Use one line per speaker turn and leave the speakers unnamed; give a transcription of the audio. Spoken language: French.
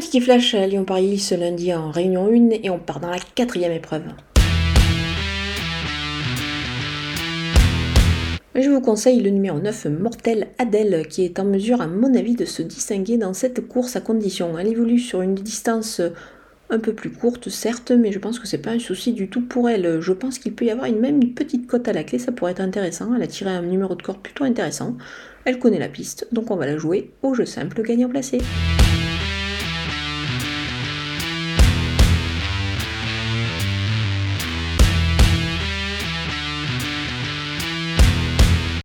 Un petit flash euh, à Lyon-Paris ce lundi en réunion 1 et on part dans la quatrième épreuve. Je vous conseille le numéro 9, Mortel Adèle, qui est en mesure, à mon avis, de se distinguer dans cette course à condition. Elle évolue sur une distance euh, un peu plus courte, certes, mais je pense que c'est pas un souci du tout pour elle. Je pense qu'il peut y avoir une, même une petite cote à la clé, ça pourrait être intéressant. Elle a tiré un numéro de corps plutôt intéressant. Elle connaît la piste, donc on va la jouer au jeu simple gagnant placé.